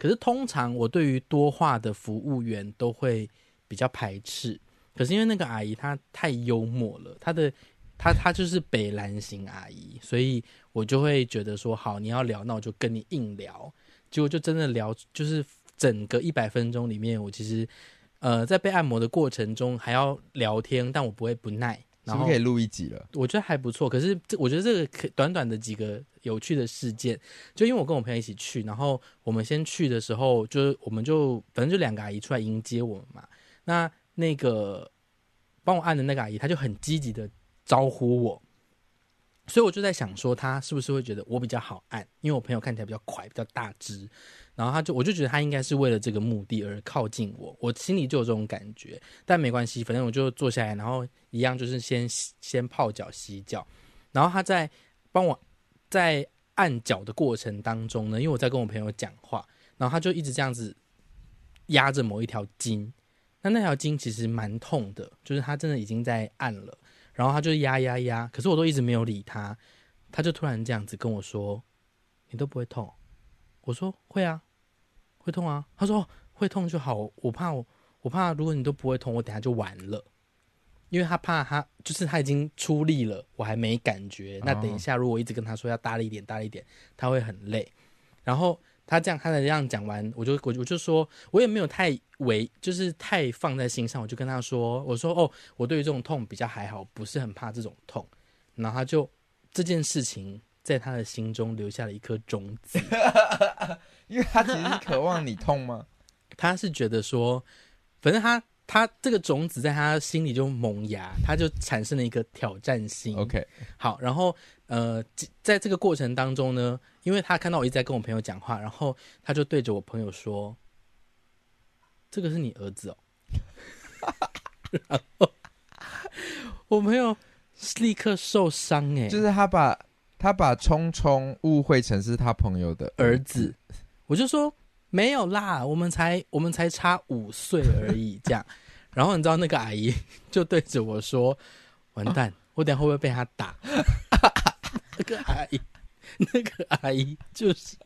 可是通常我对于多话的服务员都会比较排斥，可是因为那个阿姨她太幽默了，她的她她就是北兰型阿姨，所以我就会觉得说好，你要聊，那我就跟你硬聊。结果就真的聊，就是整个一百分钟里面，我其实呃在被按摩的过程中还要聊天，但我不会不耐。然后可以录一集了，我觉得还不错。可是这我觉得这个可短短的几个有趣的事件，就因为我跟我朋友一起去，然后我们先去的时候，就是我们就反正就两个阿姨出来迎接我们嘛。那那个帮我按的那个阿姨，她就很积极的招呼我，所以我就在想说，她是不是会觉得我比较好按？因为我朋友看起来比较快，比较大只。然后他就，我就觉得他应该是为了这个目的而靠近我，我心里就有这种感觉。但没关系，反正我就坐下来，然后一样就是先先泡脚洗脚。然后他在帮我在按脚的过程当中呢，因为我在跟我朋友讲话，然后他就一直这样子压着某一条筋。那那条筋其实蛮痛的，就是他真的已经在按了，然后他就压压压，可是我都一直没有理他，他就突然这样子跟我说：“你都不会痛？”我说会啊，会痛啊。他说会痛就好，我怕我我怕如果你都不会痛，我等下就完了。因为他怕他就是他已经出力了，我还没感觉。那等一下如果我一直跟他说要大力一点，大力一点，他会很累。然后他这样他才这样讲完，我就我我就说我也没有太为就是太放在心上，我就跟他说我说哦，我对于这种痛比较还好，不是很怕这种痛。然后他就这件事情。在他的心中留下了一颗种子，因为他其实是渴望你痛吗？他是觉得说，反正他他这个种子在他心里就萌芽，他就产生了一个挑战性。OK，好，然后呃，在这个过程当中呢，因为他看到我一直在跟我朋友讲话，然后他就对着我朋友说：“这个是你儿子哦。”然后我朋友立刻受伤，哎，就是他把。他把聪聪误会成是他朋友的儿子，我就说没有啦，我们才我们才差五岁而已，这样。然后你知道那个阿姨就对着我说：“完蛋，我等下会不会被他打？”那个阿姨，那个阿姨就是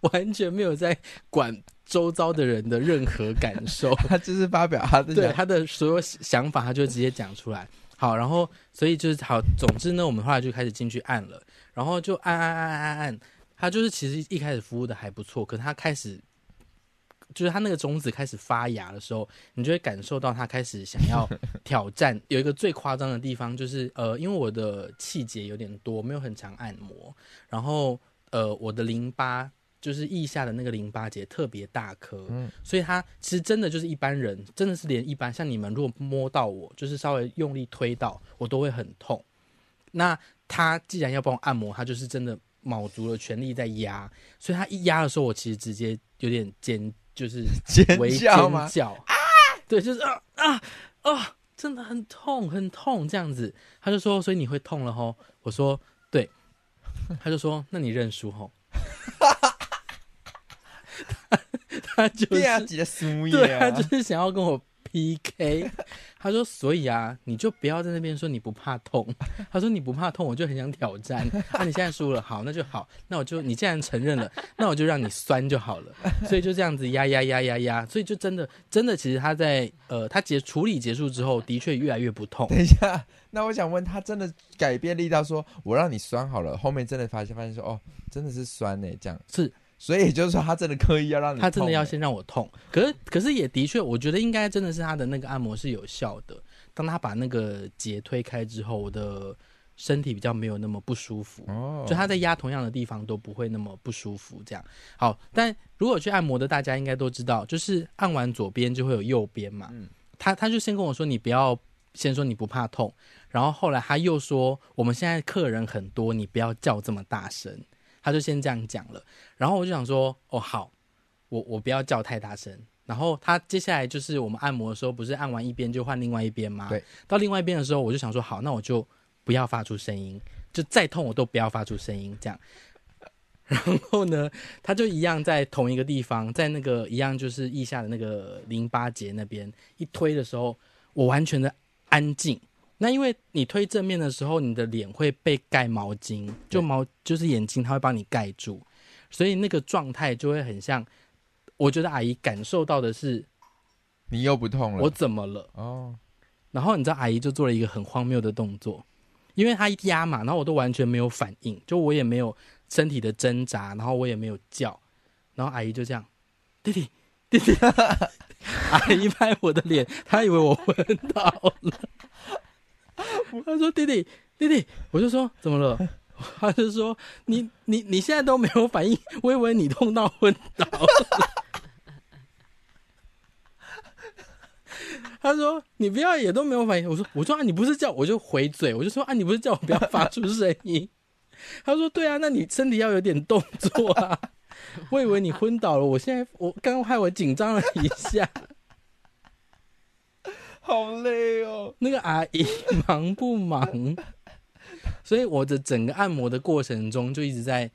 完全没有在管周遭的人的任何感受，他就是发表他的对他的所有想法，他就直接讲出来。好，然后所以就是好，总之呢，我们后来就开始进去按了。然后就按按按按按按，他就是其实一开始服务的还不错，可是他开始就是他那个种子开始发芽的时候，你就会感受到他开始想要挑战。有一个最夸张的地方就是，呃，因为我的气节有点多，没有很常按摩，然后呃，我的淋巴就是腋下的那个淋巴结特别大颗，嗯，所以他其实真的就是一般人，真的是连一般像你们如果摸到我，就是稍微用力推到我都会很痛。那他既然要帮我按摩，他就是真的卯足了全力在压，所以他一压的时候，我其实直接有点尖，就是 尖叫吗？尖叫啊！对，就是啊啊啊！真的很痛，很痛，这样子。他就说：“所以你会痛了吼？”我说：“对。”他就说：“那你认输吼。”他就是对，他就是想要跟我。PK，他说：“所以啊，你就不要在那边说你不怕痛。”他说：“你不怕痛，我就很想挑战。那、啊、你现在输了，好，那就好，那我就你既然承认了，那我就让你酸就好了。所以就这样子压压压压压，所以就真的真的，其实他在呃，他结处理结束之后，的确越来越不痛。等一下，那我想问他，真的改变力道，说我让你酸好了，后面真的发现发现说哦，真的是酸呢，这样是。”所以也就是说，他真的刻意要让你痛，他真的要先让我痛。可是，可是也的确，我觉得应该真的是他的那个按摩是有效的。当他把那个结推开之后，我的身体比较没有那么不舒服。哦，就他在压同样的地方都不会那么不舒服。这样好，但如果去按摩的，大家应该都知道，就是按完左边就会有右边嘛。嗯，他他就先跟我说，你不要先说你不怕痛，然后后来他又说，我们现在客人很多，你不要叫这么大声。他就先这样讲了，然后我就想说，哦好，我我不要叫太大声。然后他接下来就是我们按摩的时候，不是按完一边就换另外一边吗？对。到另外一边的时候，我就想说，好，那我就不要发出声音，就再痛我都不要发出声音，这样。然后呢，他就一样在同一个地方，在那个一样就是腋下的那个淋巴结那边一推的时候，我完全的安静。那因为你推正面的时候，你的脸会被盖毛巾，就毛就是眼睛，它会帮你盖住，所以那个状态就会很像。我觉得阿姨感受到的是，你又不痛了，我怎么了？哦，然后你知道阿姨就做了一个很荒谬的动作，因为她一压嘛，然后我都完全没有反应，就我也没有身体的挣扎，然后我也没有叫，然后阿姨就这样，弟弟弟弟，阿姨拍我的脸，她以为我昏倒了。他说：“弟弟，弟弟，我就说怎么了？他就说你你你现在都没有反应，我以为你痛到昏倒。他说你不要也都没有反应。我说我说啊，你不是叫我就回嘴，我就说啊，你不是叫我不要发出声音。他说对啊，那你身体要有点动作啊。我以为你昏倒了，我现在我刚刚害我紧张了一下。”好累哦，那个阿姨忙不忙？所以我的整个按摩的过程中就一直在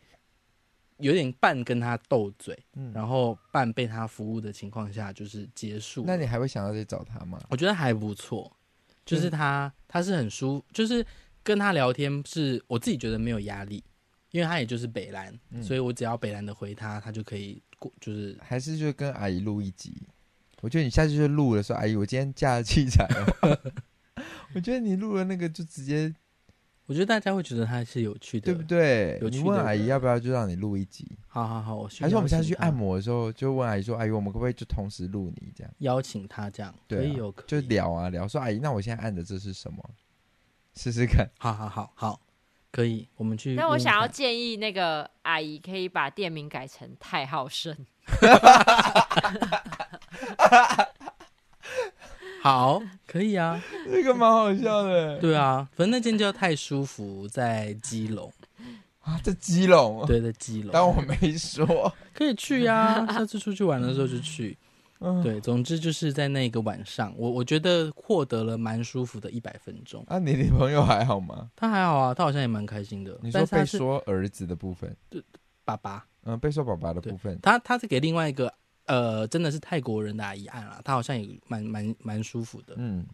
有点半跟他斗嘴，嗯，然后半被他服务的情况下就是结束。那你还会想要再找他吗？我觉得还不错，就是他，嗯，他是很舒服，就是跟他聊天是我自己觉得没有压力，因为他也就是北兰，嗯，所以我只要北兰的回他，他就可以过，就是还是就跟阿姨录一集。我觉得你下次就录了说，阿姨，我今天架了器材了。我觉得你录了那个就直接，我觉得大家会觉得它是有趣的，对不对？有趣的。你问阿姨要不要就让你录一集？好好好，我还是我们下次去按摩的时候就问阿姨说，阿姨，我们可不可以就同时录你这样？邀请他这样，对、啊，可以有可以就聊啊聊，说阿姨，那我现在按的这是什么？试试看。好好好好，可以，我们去。那我想要建议那个阿姨可以把店名改成太好胜。好，可以啊，这个蛮好笑的。对啊，反正那间叫太舒服，在基隆啊，在基隆，对，在基隆。但我没说，可以去啊，下次出去玩的时候就去。嗯，对，总之就是在那个晚上，我我觉得获得了蛮舒服的一百分钟。啊，你女朋友还好吗？她还好啊，她好像也蛮开心的。你说被说儿子的部分，对，爸爸。嗯，被说爸爸的部分，她她是给另外一个呃，真的是泰国人的阿姨按了，她好像也蛮蛮蛮舒服的。嗯，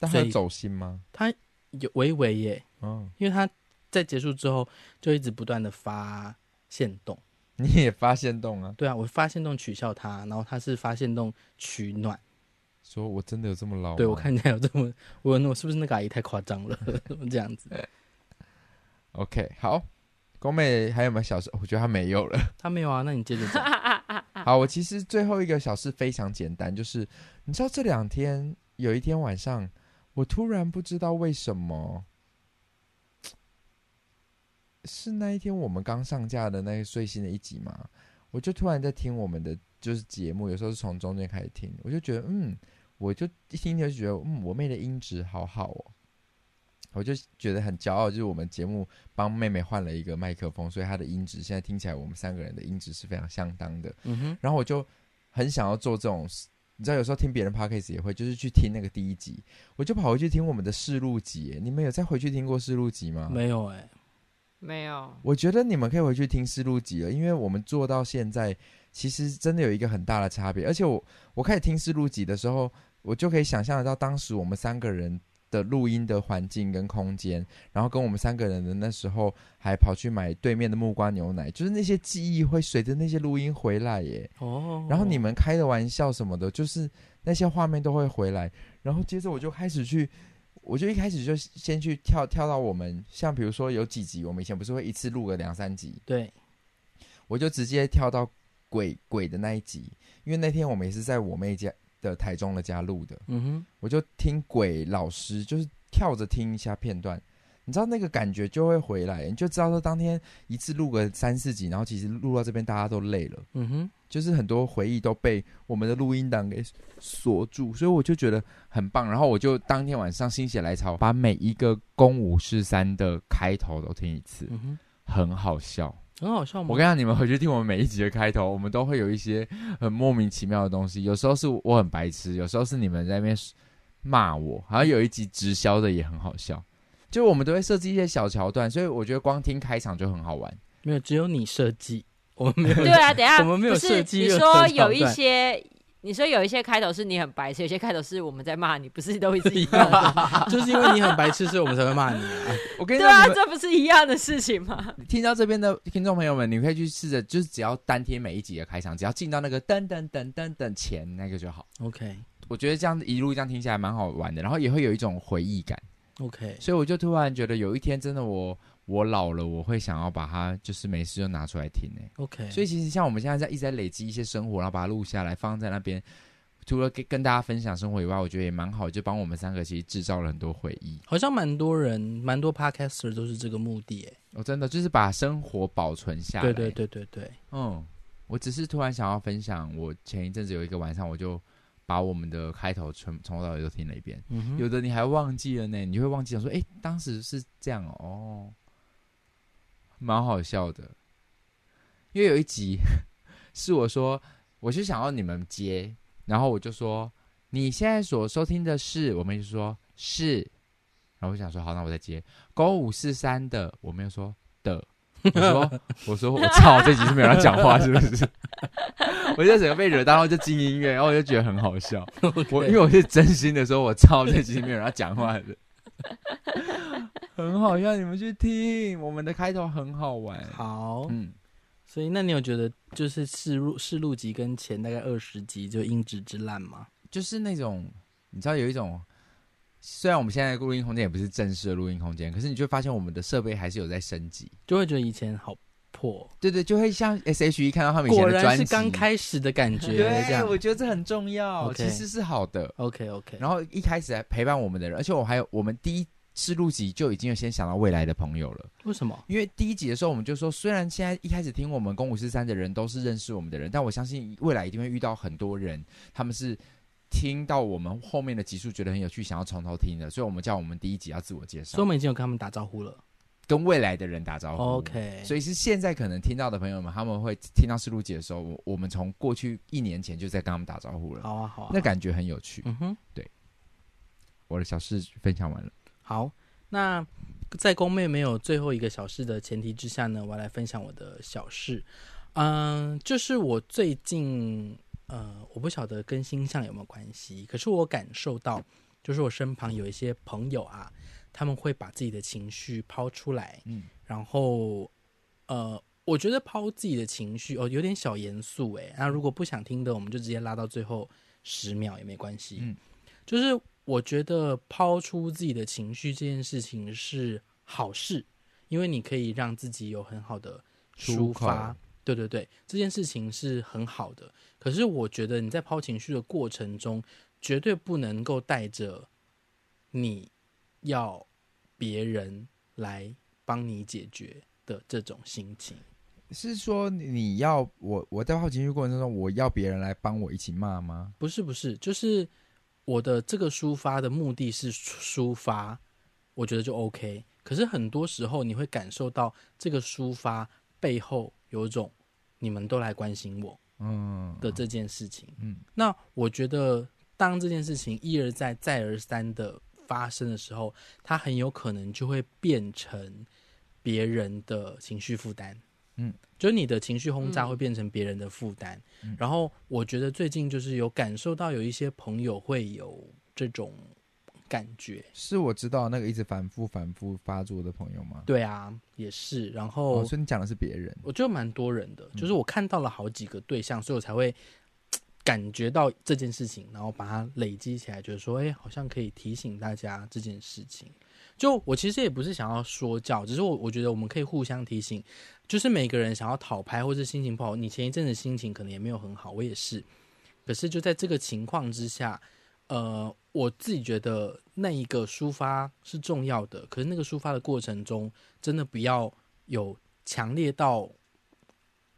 但他走心吗？她有微微耶，嗯，因为她在结束之后就一直不断的发现动，你也发现动啊？对啊，我发现动取笑她，然后她是发现动取暖，说我真的有这么老？对，我看起来有这么，我我是不是那个阿姨太夸张了？这样子？OK，好。宫妹还有没有小事？我觉得她没有了。她没有啊？那你接着讲。好，我其实最后一个小事非常简单，就是你知道这两天有一天晚上，我突然不知道为什么，是那一天我们刚上架的那个最新的一集嘛，我就突然在听我们的就是节目，有时候是从中间开始听，我就觉得嗯，我就一听就觉得嗯，我妹的音质好好哦。我就觉得很骄傲，就是我们节目帮妹妹换了一个麦克风，所以她的音质现在听起来，我们三个人的音质是非常相当的。嗯哼。然后我就很想要做这种，你知道，有时候听别人 podcast 也会，就是去听那个第一集，我就跑回去听我们的试录集。你们有再回去听过试录集吗？没有哎、欸，没有。我觉得你们可以回去听试录集了，因为我们做到现在，其实真的有一个很大的差别。而且我我开始听试录集的时候，我就可以想象得到当时我们三个人。的录音的环境跟空间，然后跟我们三个人的那时候还跑去买对面的木瓜牛奶，就是那些记忆会随着那些录音回来耶。哦，然后你们开的玩笑什么的，就是那些画面都会回来。然后接着我就开始去，我就一开始就先去跳跳到我们，像比如说有几集，我们以前不是会一次录个两三集？对，我就直接跳到鬼鬼的那一集，因为那天我们也是在我妹家。的台中的家录的，嗯哼，我就听鬼老师，就是跳着听一下片段，你知道那个感觉就会回来，你就知道说当天一次录个三四集，然后其实录到这边大家都累了，嗯哼，就是很多回忆都被我们的录音档给锁住，所以我就觉得很棒。然后我就当天晚上心血来潮，把每一个公五十三的开头都听一次，嗯哼，很好笑，很好笑吗？我跟你讲，你们回去听我们每一集的开头，我们都会有一些很莫名其妙的东西，有时候是我很白痴，有时候是你们在那边骂我，好像有一集直销的也很好笑。就我们都会设计一些小桥段，所以我觉得光听开场就很好玩。没有，只有你设计，我们没有。对啊，等一下我们没有设计。你说有一些，你说有一些开头是你很白痴，有些开头是我们在骂你，不是都一样的？就是因为你很白痴，所以我们才会骂你啊！我跟你说，对啊，这不是一样的事情吗？听到这边的听众朋友们，你可以去试着，就是只要单听每一集的开场，只要进到那个噔噔噔噔噔前那个就好。OK，我觉得这样一路这样听起来蛮好玩的，然后也会有一种回忆感。OK，所以我就突然觉得有一天真的我我老了，我会想要把它就是没事就拿出来听诶。OK，所以其实像我们现在在一直在累积一些生活，然后把它录下来放在那边，除了跟跟大家分享生活以外，我觉得也蛮好，就帮我们三个其实制造了很多回忆。好像蛮多人蛮多 Podcaster 都是这个目的诶。我、哦、真的就是把生活保存下来。对对对对对，嗯，我只是突然想要分享，我前一阵子有一个晚上我就。把我们的开头从从头到尾都听了一遍，嗯、有的你还忘记了呢，你就会忘记了说，哎，当时是这样哦，蛮好笑的。因为有一集 是我说，我是想要你们接，然后我就说，你现在所收听的是，我们就说是，然后我想说，好，那我再接，勾五四三的，我们又说的。我说，我说，我操，这集是没有人讲话，是不是？我就整个被惹到，然后就进音乐，然后我就觉得很好笑。我因为我是真心的说，我操，这集是没有人讲话的，很好笑。你们去听，我们的开头很好玩。好，嗯，所以那你有觉得就是试录试录集跟前大概二十集就音质之烂吗？就是那种你知道有一种。虽然我们现在的录音空间也不是正式的录音空间，可是你就发现我们的设备还是有在升级，就会觉得以前好破。对对，就会像 S.H.E 看到他们以前的专辑，果然是刚开始的感觉。对，我觉得这很重要，Okay. 其实是好的。OK OK。然后一开始来陪伴我们的人，而且我还有我们第一次录集就已经有先想到未来的朋友了。为什么？因为第一集的时候我们就说，虽然现在一开始听我们公五四三的人都是认识我们的人，但我相信未来一定会遇到很多人，他们是。听到我们后面的集数觉得很有趣，想要从头听的，所以我们叫我们第一集要自我介绍。所以我们已经有跟他们打招呼了，跟未来的人打招呼。OK，所以是现在可能听到的朋友们，他们会听到思路姐的时候，我我们从过去一年前就在跟他们打招呼了。好啊，好啊，那感觉很有趣。嗯哼，对，我的小事分享完了。好，那在宫妹没有最后一个小事的前提之下呢，我要来分享我的小事。嗯，就是我最近。呃，我不晓得跟星象有没有关系，可是我感受到，就是我身旁有一些朋友啊，他们会把自己的情绪抛出来，嗯，然后，呃，我觉得抛自己的情绪哦，有点小严肃诶。那如果不想听的，我们就直接拉到最后十秒也没关系，嗯，就是我觉得抛出自己的情绪这件事情是好事，因为你可以让自己有很好的抒发。对对对，这件事情是很好的。可是我觉得你在抛情绪的过程中，绝对不能够带着你要别人来帮你解决的这种心情。是说你要我我在好情绪过程中，我要别人来帮我一起骂吗？不是不是，就是我的这个抒发的目的是抒发，我觉得就 OK。可是很多时候你会感受到这个抒发背后。有种你们都来关心我，嗯的这件事情，嗯，那我觉得当这件事情一而再再而三的发生的时候，它很有可能就会变成别人的情绪负担，嗯，就是你的情绪轰炸会变成别人的负担。嗯，然后我觉得最近就是有感受到有一些朋友会有这种。感觉是我知道那个一直反复反复发作的朋友吗？对啊，也是。然后，哦、所以你讲的是别人，我觉得蛮多人的，就是我看到了好几个对象，嗯、所以我才会感觉到这件事情，然后把它累积起来，觉得说，哎，好像可以提醒大家这件事情。就我其实也不是想要说教，只是我我觉得我们可以互相提醒，就是每个人想要讨拍或者心情不好，你前一阵子心情可能也没有很好，我也是。可是就在这个情况之下。呃，我自己觉得那一个抒发是重要的，可是那个抒发的过程中，真的不要有强烈到，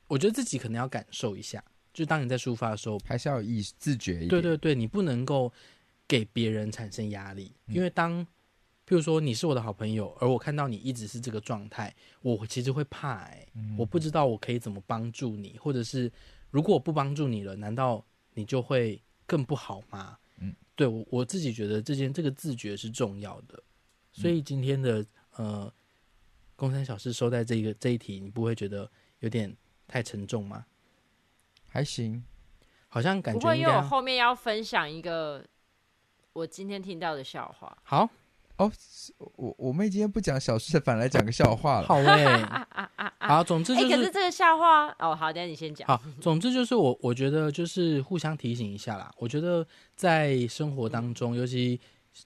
我觉得自己可能要感受一下，就当你在抒发的时候，还是要有意自觉一点。对对对，你不能够给别人产生压力，因为当，譬如说你是我的好朋友，而我看到你一直是这个状态，我其实会怕欸，我不知道我可以怎么帮助你，或者是如果我不帮助你了，难道你就会更不好吗？对，我我自己觉得这件这个自觉是重要的，所以今天的呃，公三小事收在这个这一题，你不会觉得有点太沉重吗？还行，好像感觉不过，因为我后面要分享一个我今天听到的笑话。好。哦，我我妹今天不讲小事，反而来讲个笑话了。好嘞，好，总之就是，欸、可是这个笑话哦，好，等下你先讲。好，总之就是我我觉得就是互相提醒一下啦。我觉得在生活当中，尤其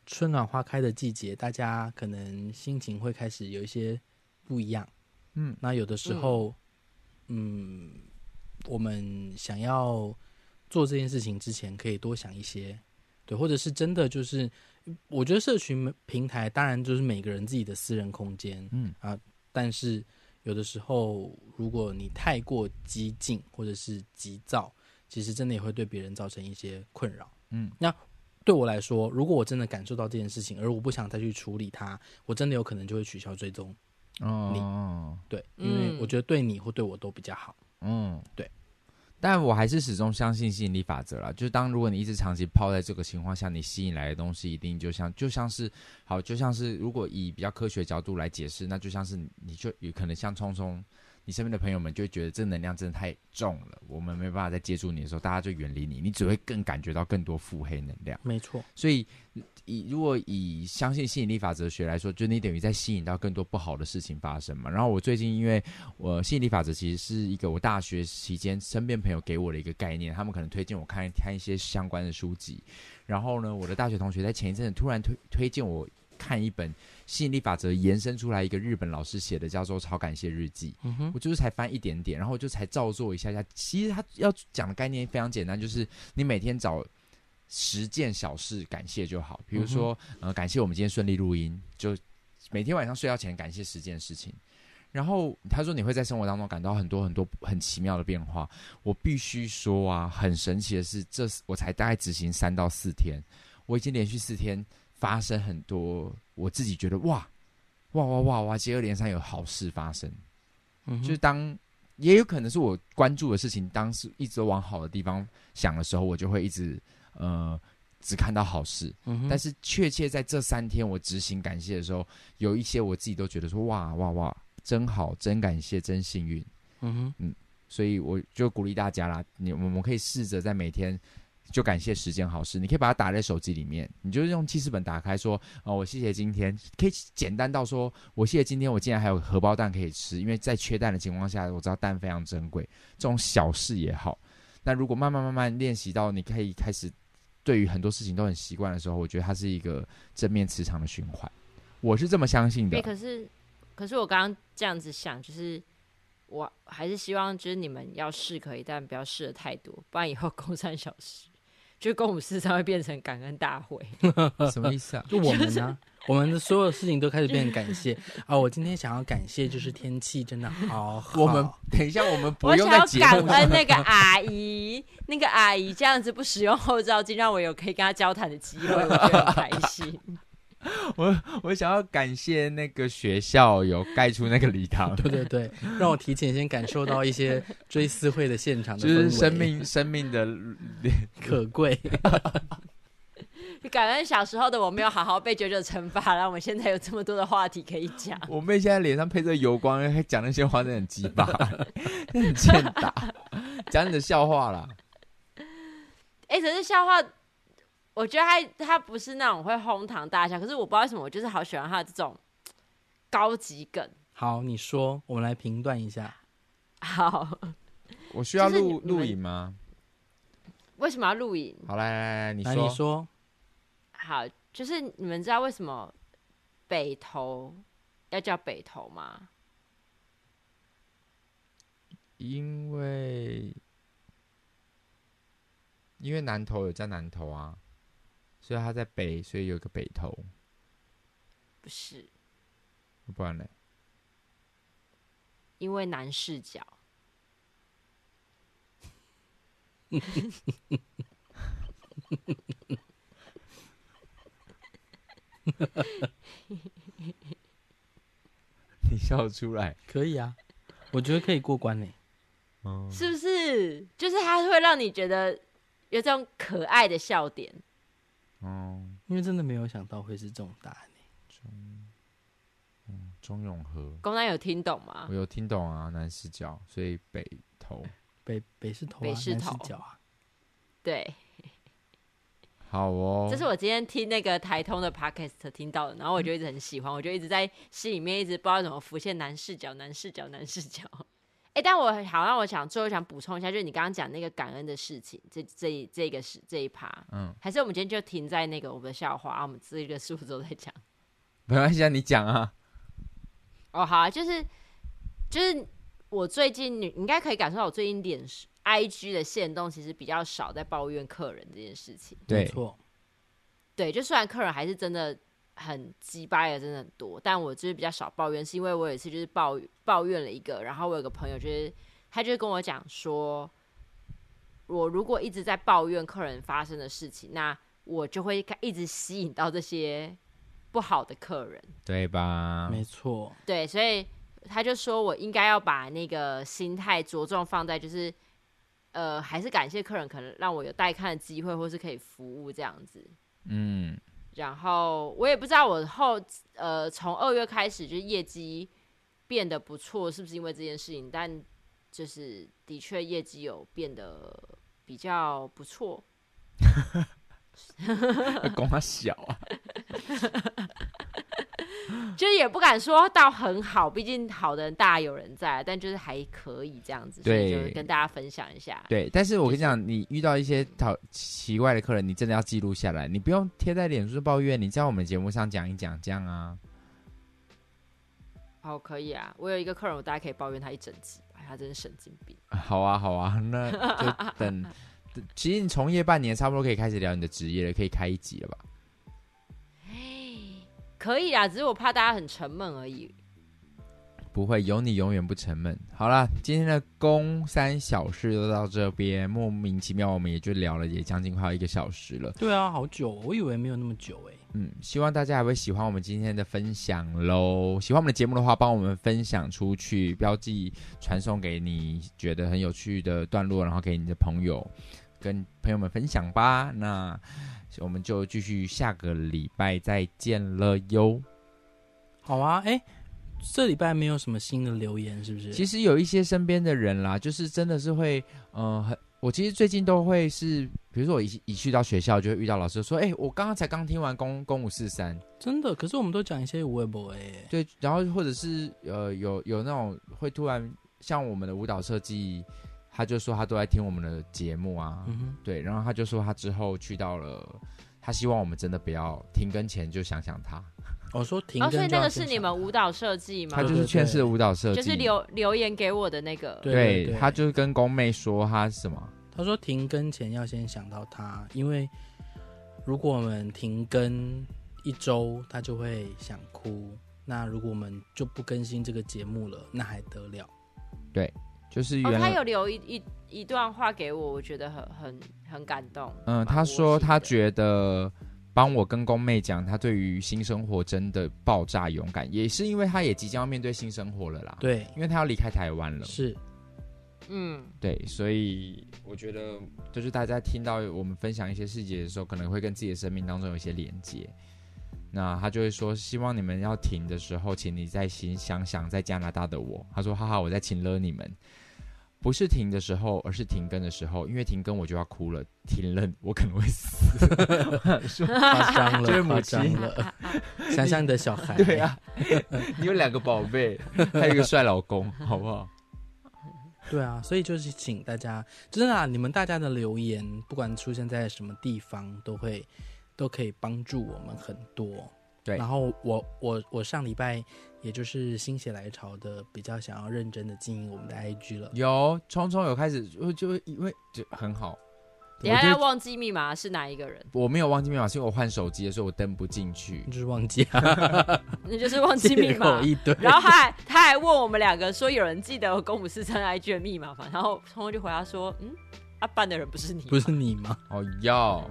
春暖花开的季节，大家可能心情会开始有一些不一样。嗯，那有的时候，嗯，嗯，我们想要做这件事情之前，可以多想一些，对，或者是真的就是。我觉得社群平台当然就是每个人自己的私人空间，嗯啊，但是有的时候如果你太过激进或者是急躁，其实真的也会对别人造成一些困扰。嗯，那对我来说，如果我真的感受到这件事情，而我不想再去处理它，我真的有可能就会取消追踪你。哦，对，因为我觉得对你或对我都比较好。嗯，对。但我还是始终相信吸引力法则啦，就是当如果你一直长期泡在这个情况下，你吸引来的东西一定就像就像是好，就像是如果以比较科学角度来解释，那就像是你就有可能像聪聪。你身边的朋友们就会觉得这能量真的太重了，我们没办法再接触你的时候，大家就远离你，你只会更感觉到更多腹黑能量。没错，所以以如果以相信吸引力法则学来说，就你等于在吸引到更多不好的事情发生嘛。然后我最近因为我吸引力法则其实是一个我大学期间身边朋友给我的一个概念，他们可能推荐我看看一些相关的书籍。然后呢，我的大学同学在前一阵子突然推推荐我看一本。吸引力法则延伸出来一个日本老师写的叫做《超感谢日记》，嗯哼，我就是才翻一点点，然后就才照做一下下。其实他要讲的概念非常简单，就是你每天找十件小事感谢就好。比如说，嗯、呃，感谢我们今天顺利录音，就每天晚上睡觉前感谢十件事情。然后他说你会在生活当中感到很多很多很奇妙的变化。我必须说啊，很神奇的是，这我才大概执行三到四天，我已经连续四天。发生很多，我自己觉得哇，哇哇哇哇，接二连三有好事发生。嗯，就是当也有可能是我关注的事情，当时一直往好的地方想的时候，我就会一直呃只看到好事。嗯，但是确切在这三天我执行感谢的时候，有一些我自己都觉得说哇哇哇，真好，真感谢，真幸运。嗯哼，嗯，所以我就鼓励大家啦，你我们可以试着在每天。就感谢十件好事，你可以把它打在手机里面，你就是用记事本打开，说哦，我谢谢今天，可以简单到说，我谢谢今天，我竟然还有荷包蛋可以吃，因为在缺蛋的情况下，我知道蛋非常珍贵，这种小事也好。那如果慢慢慢慢练习到，你可以开始对于很多事情都很习惯的时候，我觉得它是一个正面磁场的循环，我是这么相信的。欸，可是，可是我刚刚这样子想，就是我还是希望，就是你们要试可以，但不要试的太多，不然以后公三小时。就公五四三会变成感恩大会，什么意思啊？就我们呢，我们的所有事情都开始变成感谢啊！我今天想要感谢，就是天气真的好好。我们等一下，我们不用再感恩那个阿姨，那个阿姨这样子不使用后照镜，让我有可以跟她交谈的机会，我觉得很开心。我我想要感谢那个学校有盖出那个礼堂，对对对，让我提前先感受到一些追思会的现场的，就是生命生命的 可贵。感恩小时候的我没有好好被九九惩罚，让我们现在有这么多的话题可以讲。我妹现在脸上配着油光，还讲那些话，真的很鸡巴，很欠打。讲你的笑话啦。哎、欸，可是笑话。我觉得他他不是那种会哄堂大笑，可是我不知道为什么，我就是好喜欢他的这种高级梗。好，你说，我们来评断一下。好，我需要录录影吗？为什么要录影？好，来来来，你说，你说。好，就是你们知道为什么北投要叫北投吗？因为因为南投有叫南投啊。所以他在北，所以有个北投。不是，不然呢？因为男视角。你笑出来可以啊，我觉得可以过关呢。嗯，是不是？就是他会让你觉得有这种可爱的笑点。哦，因为真的没有想到会是这种答案。中，嗯，钟永和。公安有听懂吗？我有听懂啊，南视角，所以北投，北北是头、啊，北是头角啊。对。好哦，这是我今天听那个台通的 podcast 听到的，然后我就一直很喜欢，我就一直在心里面一直不知道怎么浮现南视角、南视角、南视角。哎，但我好让我想最后想补充一下，就是你刚刚讲那个感恩的事情，这这这个是这一趴，嗯，还是我们今天就停在那个我们的笑话，啊、我们这一个事之后再讲。没关系啊，你讲啊。哦，好啊，就是就是我最近你应该可以感受到我最近脸 I G 的限动其实比较少在抱怨客人这件事情，对，没错，对，就虽然客人还是真的很鸡掰的，真的很多，但我就是比较少抱怨，是因为我有一次就是抱抱怨了一个，然后我有个朋友就是他就跟我讲说，我如果一直在抱怨客人发生的事情，那我就会一直吸引到这些不好的客人，对吧？没错，对，所以他就说我应该要把那个心态着重放在就是。呃，还是感谢客人，可能让我有带看的机会，或是可以服务这样子。嗯，然后我也不知道我后呃从二月开始就业绩变得不错，是不是因为这件事情？但就是的确业绩有变得比较不错。公他小啊。就是也不敢说到很好，毕竟好的人大有人在，但就是还可以这样子，对，所以就跟大家分享一下。对，但是我跟你讲，你遇到一些讨奇怪的客人，你真的要记录下来，你不用贴在脸书抱怨，你在我们节目上讲一讲，这样啊。好，可以啊。我有一个客人，我大家可以抱怨他一整集，哎，他真是神经病。好啊，好啊，那就等。其实你从业半年，差不多可以开始聊你的职业了，可以开一集了吧？可以啊，只是我怕大家很沉闷而已。不会，有你永远不沉闷。好了，今天的公三小事就到这边，莫名其妙我们也就聊了也将近快一个小时了。对啊，好久，我以为没有那么久哎。嗯，希望大家还会喜欢我们今天的分享喽。喜欢我们的节目的话，帮我们分享出去，标记传送给你觉得很有趣的段落，然后给你的朋友，跟朋友们分享吧。那。我们就继续下个礼拜再见了哟。好啊，哎，这礼拜没有什么新的留言，是不是？其实有一些身边的人啦，就是真的是会，呃，很，我其实最近都会是，比如说我一一去到学校，就会遇到老师说，哎，我刚刚才刚听完公公五四三，真的。可是我们都讲一些无为不为，对，然后或者是呃，有有那种会突然像我们的舞蹈设计。他就说他都在听我们的节目啊，对，然后他就说他之后去到了，他希望我们真的不要停更前就想想他。我说停更，哦，所以那个是你们舞蹈设计吗？他就是劝世的舞蹈设计，就是留留言给我的那个。对，对，对，他就是跟宫妹说他是什么？他说停更前要先想到他，因为如果我们停更一周，他就会想哭。那如果我们就不更新这个节目了，那还得了？对。就是原、哦、他有留一一一段话给我，我觉得很很很感动。嗯，他说他觉得帮我跟宫妹讲，她对于新生活真的爆炸勇敢，也是因为她也即将要面对新生活了啦。对，因为她要离开台湾了。是，嗯，对，所以我觉得就是大家听到我们分享一些细节的时候，可能会跟自己的生命当中有一些连接。那他就会说，希望你们要停的时候，请你再心想想在加拿大的我。他说，哈哈，我在请了你们。不是停的时候，而是停更的时候，因为停更我就要哭了，停了我可能会死。夸张了，就是母亲了。想想你的小孩，对啊，你有两个宝贝，还有一个帅老公，好不好？对啊，所以就是请大家，真的啊，你们大家的留言，不管出现在什么地方，都会都可以帮助我们很多。对，然后我我我上礼拜。也就是心血来潮的，比较想要认真的经营我们的 IG 了。有聪聪有开始，就因为就很好，等下他忘记密码是哪一个人？我没有忘记密码，是因为我换手机的时候我登不进去，就是忘记，那就是忘记密码一堆。然后他还他还问我们两个说，有人记得公五四三 IG 的密码吗？然后聪聪就回答说，嗯。他、啊、办的人不是你，不是你吗？哦，要，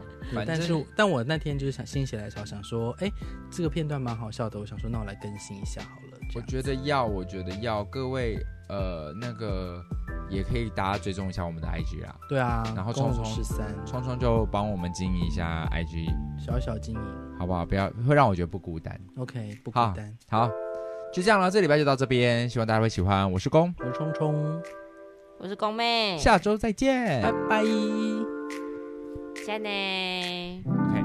但是但我那天就是想心血来潮，想说，哎、欸，这个片段蛮好笑的，我想说，那我来更新一下好了。我觉得要，我觉得要，各位，呃，那个也可以大家追踪一下我们的 IG 啊。对啊，然后聪聪十三，聪聪就帮我们经营一下 IG，小小经营，好不好？不要会让我觉得不孤单。OK，不孤单。好，好，就这样了，这礼拜就到这边，希望大家会喜欢。我是公，我是聪聪。我是公妹，下周再见，拜拜，再见。